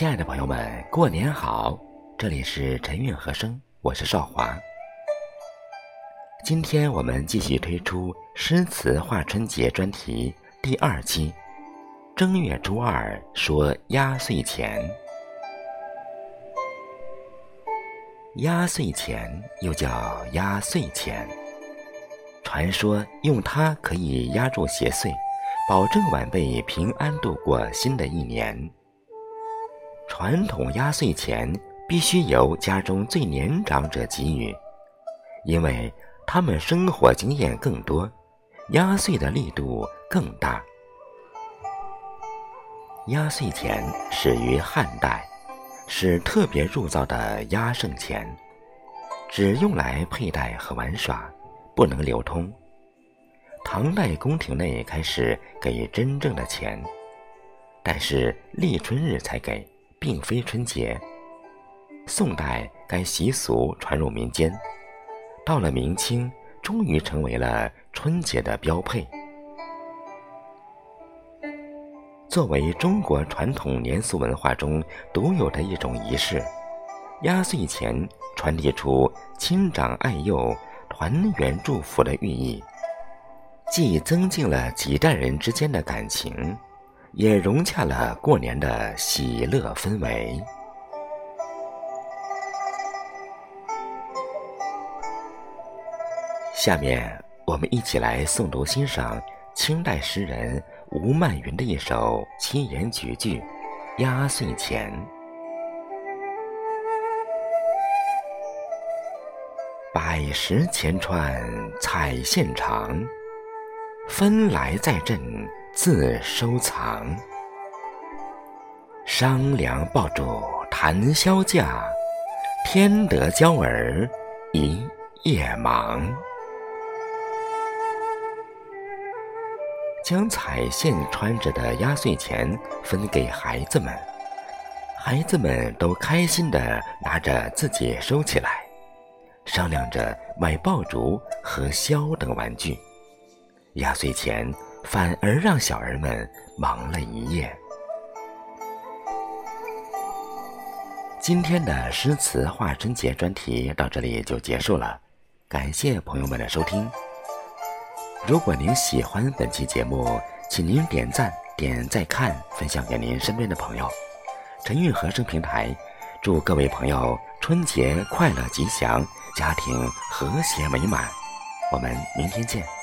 亲爱的朋友们，过年好！这里是晨韵和声，我是少华。今天我们继续推出诗词画春节专题第二期，正月初二说压岁钱。压岁钱又叫压岁钱，传说用它可以压住邪祟，保证晚辈平安度过新的一年。传统压岁钱必须由家中最年长者给予，因为他们生活经验更多，压岁的力度更大。压岁钱始于汉代。是特别铸造的压胜钱，只用来佩戴和玩耍，不能流通。唐代宫廷内开始给真正的钱，但是立春日才给，并非春节。宋代该习俗传入民间，到了明清，终于成为了春节的标配。作为中国传统年俗文化中独有的一种仪式，压岁钱传递出亲长爱幼、团圆祝福的寓意，既增进了几代人之间的感情，也融洽了过年的喜乐氛围。下面，我们一起来诵读欣赏清代诗人。吴曼云的一首七言绝句《压岁钱》：百十钱串彩线长，分来在镇自收藏。商量爆竹谈销价，天得娇儿一夜忙。将彩线穿着的压岁钱分给孩子们，孩子们都开心地拿着自己收起来，商量着买爆竹和箫等玩具。压岁钱反而让小儿们忙了一夜。今天的诗词画春节专题到这里就结束了，感谢朋友们的收听。如果您喜欢本期节目，请您点赞、点再看、分享给您身边的朋友。陈韵和声平台，祝各位朋友春节快乐吉祥，家庭和谐美满。我们明天见。